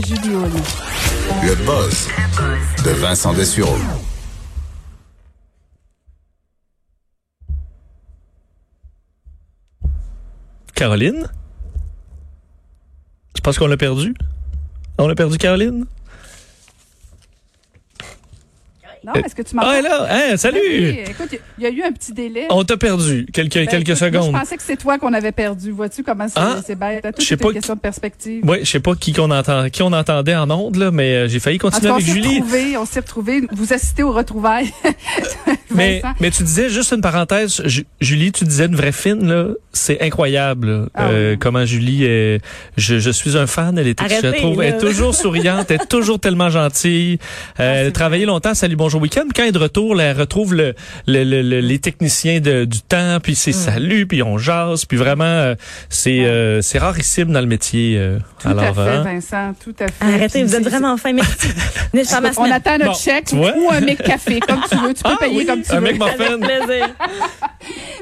de Julie. Le buzz de Vincent Dessureau. Caroline? Je pense qu'on l'a perdu? On a perdu Caroline? Non, est-ce que tu m'entends? Ah, là. Hein, salut! Oui, écoute, il y a eu un petit délai. On t'a perdu quelques, Ben, quelques écoute, moi, secondes. je pensais que c'est toi qu'on avait perdu. Vois-tu comment c'est Ah, c'est bête? Tout je sais est pas une question de perspective. Oui, je sais pas qui qu'on entend, qui on entendait en ondes, là, mais euh, j'ai failli continuer avec s'est Julie. retrouvés, on s'est retrouvés. Vous assistez aux retrouvailles. Mais, mais tu disais, juste une parenthèse, Ju- Julie, tu disais une vraie fine, là. C'est incroyable, là. Ah Euh, oui. comment Julie est, je, je suis un fan, elle est, je Arrêtez, trouve, elle est toujours souriante, elle est toujours tellement gentille. Euh, elle a travaillé longtemps, Salut Bonjour Week-end. Quand elle est de retour, là, elle retrouve le, le- le- le- les techniciens de- du temps, puis Mm. c'est salut, puis on jase, puis vraiment, euh, c'est, euh, c'est rarissime dans le métier. euh. Tout Alors, à fait, hein. Vincent, tout à fait. Arrêtez, Puis vous êtes vraiment fin. Merci. On attend notre Bon, chèque ou un mec café, comme tu veux. Tu peux Ah payer oui, comme tu un veux.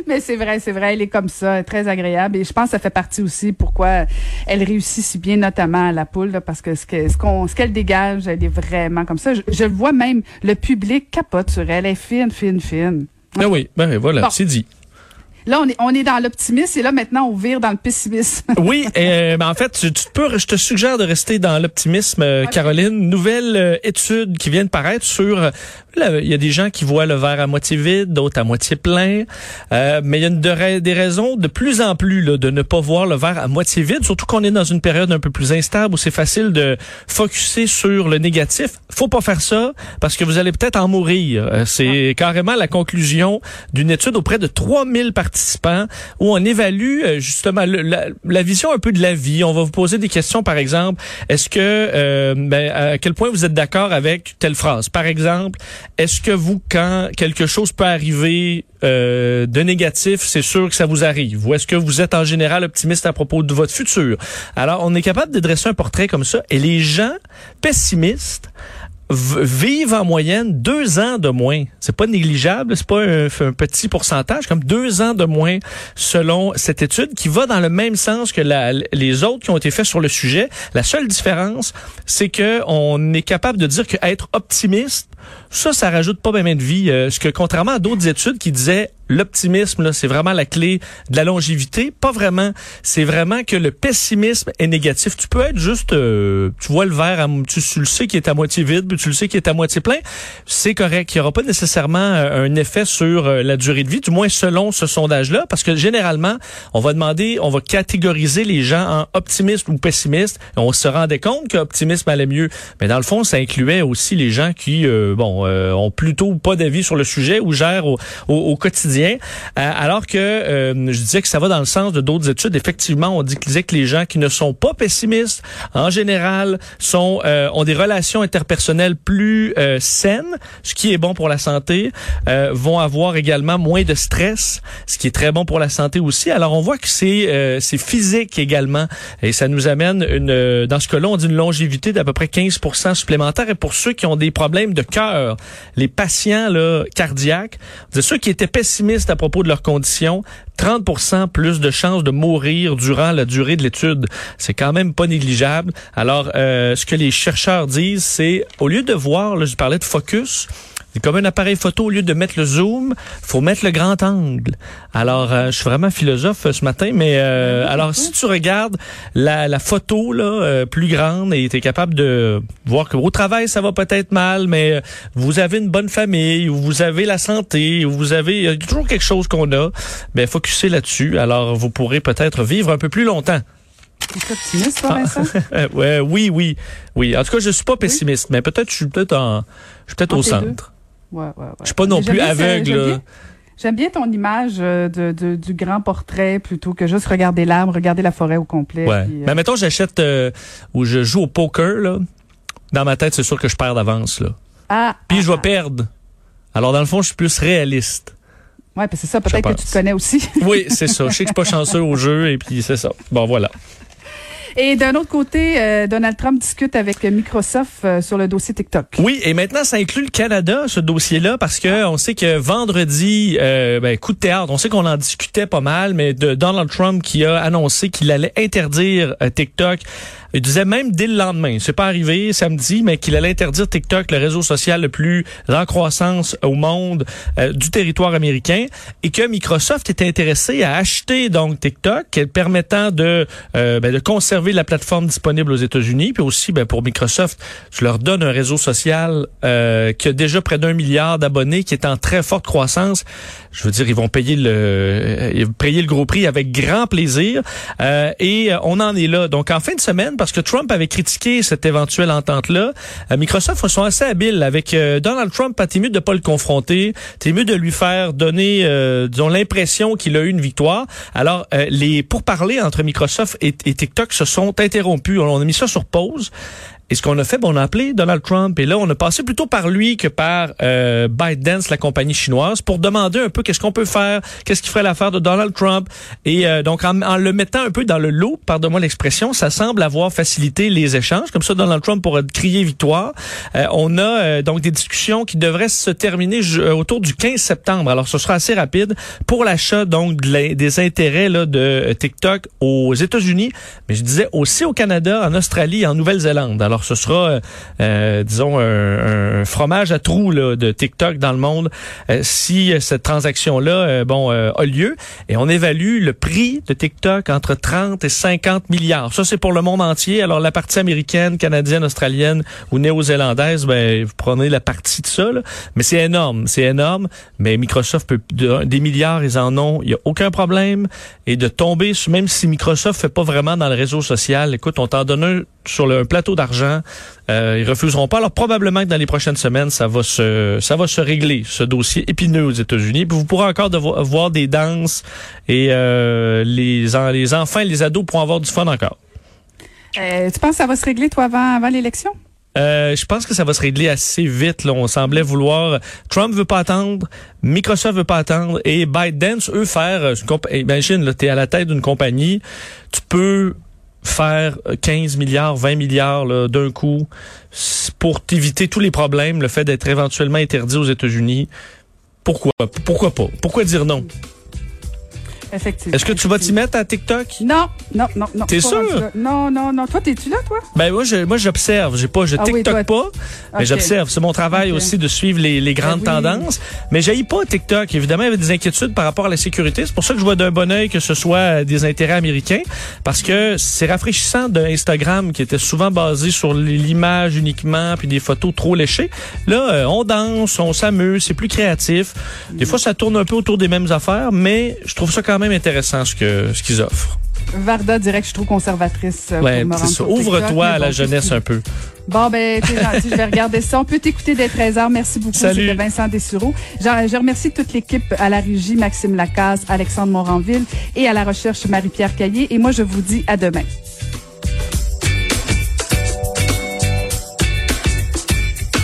Mais c'est vrai, c'est vrai, elle est comme ça, très agréable. Et je pense que ça fait partie aussi pourquoi elle réussit si bien, notamment à la poule, là, parce que ce que- ce qu'on, ce qu'elle dégage, elle est vraiment comme ça. Je, je le vois même, le public capote sur elle. Elle est fine, fine, fine. Ben oui, ben oui, voilà, Bon. c'est dit. Là, on est, on est dans l'optimisme et là, maintenant, on vire dans le pessimisme. Oui, euh, ben en fait, tu, tu peux, je te suggère de rester dans l'optimisme, euh, Caroline. Nouvelle euh, étude qui vient de paraître sur, euh, il y a des gens qui voient le verre à moitié vide, d'autres à moitié plein, euh, mais il y a une de ra- des raisons de plus en plus là, de ne pas voir le verre à moitié vide, surtout qu'on est dans une période un peu plus instable où c'est facile de focuser sur le négatif. Faut pas faire ça parce que vous allez peut-être en mourir. Euh, c'est carrément la conclusion d'une étude auprès de 3000 participants où on évalue euh, justement la, vision un peu de la vie. On va vous poser des questions, par exemple, est-ce que, euh, ben, à quel point vous êtes d'accord avec telle phrase? Par exemple, est-ce que vous, quand quelque chose peut arriver euh, de négatif, c'est sûr que ça vous arrive? Ou est-ce que vous êtes en général optimiste à propos de votre futur? Alors, on est capable de dresser un portrait comme ça et les gens pessimistes vivent en moyenne deux ans de moins. C'est pas négligeable, c'est pas un, petit pourcentage, comme deux ans de moins selon cette étude qui va dans le même sens que les autres qui ont été faits sur le sujet. La seule différence, c'est que on est capable de dire que être optimiste, ça, ça rajoute pas bien de vie. Euh, ce que contrairement à d'autres études qui disaient l'optimisme, c'est vraiment la clé de la longévité. Pas vraiment. C'est vraiment que le pessimisme est négatif. Tu peux être juste, euh, tu vois le verre, tu, le sais qu'il est à moitié vide, puis tu le sais qu'il est à moitié plein. C'est correct. Il n'y aura pas nécessairement euh, un effet sur euh, la durée de vie, du moins selon ce sondage-là, parce que généralement, on va demander, on va catégoriser les gens en optimistes ou pessimistes. On se rendait compte que optimisme allait mieux. Mais dans le fond, ça incluait aussi les gens qui, euh, bon, euh, ont plutôt pas d'avis sur le sujet ou gèrent au, au, au quotidien. Euh, alors que euh, je disais que ça va dans le sens de d'autres études. Effectivement, on disait que les gens qui ne sont pas pessimistes, en général, sont euh, ont des relations interpersonnelles plus euh, saines, ce qui est bon pour la santé, euh, vont avoir également moins de stress, ce qui est très bon pour la santé aussi. Alors on voit que c'est euh, c'est physique également et ça nous amène une euh, dans ce cas-là, on dit une longévité d'à peu près 15% supplémentaire et pour ceux qui ont des problèmes de cœur, les patients là cardiaques, de ceux qui étaient pessimistes à propos de leurs conditions, 30% plus de chances de mourir durant la durée de l'étude. C'est quand même pas négligeable. Alors, euh, ce que les chercheurs disent, c'est au lieu de voir, là, je parlais de focus, comme un appareil photo, au lieu de mettre le zoom, faut mettre le grand angle. Alors, euh, je suis vraiment philosophe euh, ce matin, mais euh, alors si tu regardes la, la photo là euh, plus grande et tu es capable de voir que au travail ça va peut-être mal, mais euh, vous avez une bonne famille, ou vous avez la santé, ou vous avez il y a toujours quelque chose qu'on a, ben focussez là-dessus. Alors, vous pourrez peut-être vivre un peu plus longtemps. Es optimiste, toi, Vincent? Euh, ouais, oui, oui, oui. En tout cas, je suis pas pessimiste, mais peut-être je suis peut-être en, je suis peut-être au Entre les deux. Ouais, ouais, ouais. Je suis pas non Mais plus aveugle. j'aime bien- ton image euh, de, de- du grand portrait plutôt que juste regarder l'arbre, regarder la forêt au complet. Ouais. puis, euh, Mais mettons, j'achète euh, ou je joue au poker, là. Dans ma tête, c'est sûr que je perds d'avance, là. ah, Puis ah, je vais ah. perdre. Alors, dans le fond, je suis plus réaliste. Ouais, puis c'est ça, peut-être que pense. tu te connais aussi. Oui, c'est ça. Je sais que je suis pas chanceux au jeu, et puis c'est ça. Bon, voilà. Et d'un autre côté, euh, Donald Trump discute avec Microsoft euh, sur le dossier TikTok. Oui, et maintenant, ça inclut le Canada, ce dossier-là, parce que on sait que vendredi, euh, ben, coup de théâtre, on sait qu'on en discutait pas mal, mais de Donald Trump qui a annoncé qu'il allait interdire euh, TikTok Il disait même dès le lendemain, c'est pas arrivé samedi, mais qu'il allait interdire TikTok, le réseau social le plus en croissance au monde euh, du territoire américain, et que Microsoft était intéressé à acheter donc TikTok, permettant de euh, ben, de conserver la plateforme disponible aux États-Unis, puis aussi ben, pour Microsoft, je leur donne un réseau social euh, qui a déjà près d'un milliard d'abonnés, qui est en très forte croissance. Je veux dire, ils vont payer le payer le gros prix avec grand plaisir, et on en est là. Donc en fin de semaine, parce que Trump avait critiqué cette éventuelle entente-là, Microsoft sont assez habiles avec Donald Trump. T'es mieux de pas le confronter, t'es mieux de lui faire donner, disons, l'impression qu'il a eu une victoire. Alors les pourparlers entre Microsoft et, TikTok se sont interrompus. On a mis ça sur pause. Et ce qu'on a fait, bon, on a appelé Donald Trump et là, on a passé plutôt par lui que par euh, ByteDance, la compagnie chinoise, pour demander un peu qu'est-ce qu'on peut faire, qu'est-ce qui ferait l'affaire de Donald Trump. Et euh, donc, en, en, le mettant un peu dans le lot, pardonne-moi l'expression, ça semble avoir facilité les échanges. Comme ça, Donald Trump pourrait crier victoire. Euh, on a euh, donc des discussions qui devraient se terminer euh, autour du 15 septembre. Alors, ce sera assez rapide pour l'achat donc de des intérêts là, de TikTok aux États-Unis, mais je disais aussi au Canada, en Australie et en Nouvelle-Zélande. Alors, ce sera, euh, euh, disons, un, fromage à trous de TikTok dans le monde euh, si cette transaction-là, bon, a lieu. Et on évalue le prix de TikTok entre 30 et 50 milliards. Ça, c'est pour le monde entier. Alors, la partie américaine, canadienne, australienne ou néo-zélandaise, ben, vous prenez la partie de ça. Mais c'est énorme, c'est énorme. Mais Microsoft peut des milliards, ils en ont. Il y a aucun problème. Et de tomber, même si Microsoft fait pas vraiment dans le réseau social, écoute, on t'en donne un sur le, un plateau d'argent. Euh, ils refuseront pas. Alors probablement que dans les prochaines semaines, ça va se ça va se régler ce dossier épineux aux États-Unis. Puis vous pourrez encore voir des danses et euh, les les enfants, et les ados pourront avoir du fun encore. Euh, tu penses que ça va se régler toi avant avant l'élection? Euh, je pense que ça va se régler assez vite. Là. On semblait vouloir. Trump veut pas attendre, Microsoft veut pas attendre, et ByteDance eux faire. Imagine, là, t'es à la tête d'une compagnie, tu peux faire 15 milliards, 20 milliards d'un coup pour t'éviter tous les problèmes, le fait d'être éventuellement interdit aux États-Unis. Pourquoi? Pourquoi pas? Pourquoi dire non? Effectivement. Est-ce que tu vas t'y mettre à TikTok? Non, non, non, non. T'es sûr? Non, non, non. Toi, t'es-tu là, toi? Ben, moi, je, moi, j'observe. J'ai pas, je ah TikTok pas, mais j'observe. C'est mon travail aussi de suivre les, les grandes ben tendances. Mais j'aille pas TikTok. Évidemment, il y avait des inquiétudes par rapport à la sécurité. C'est pour ça que je vois d'un bon oeil que ce soit des intérêts américains. Parce que c'est rafraîchissant d'un Instagram qui était souvent basé sur l'image uniquement puis des photos trop léchées. Là, euh, on danse, on s'amuse, c'est plus créatif. Des fois, ça tourne un peu autour des mêmes affaires, mais je trouve ça quand même même intéressant ce que ce qu'ils offrent. Varda dirait que je suis trop conservatrice. Euh, ouais, Ouvre-toi à la jeunesse un peu. Bon, ben, t'es gentil, je vais regarder ça. On peut t'écouter dès 13h. Merci beaucoup. C'était Vincent Dessureau. Je, je, remercie toute l'équipe à la régie, Maxime Lacaze, Alexandre Moranville et à la recherche Marie-Pierre Caillé. Et moi, je vous dis à demain.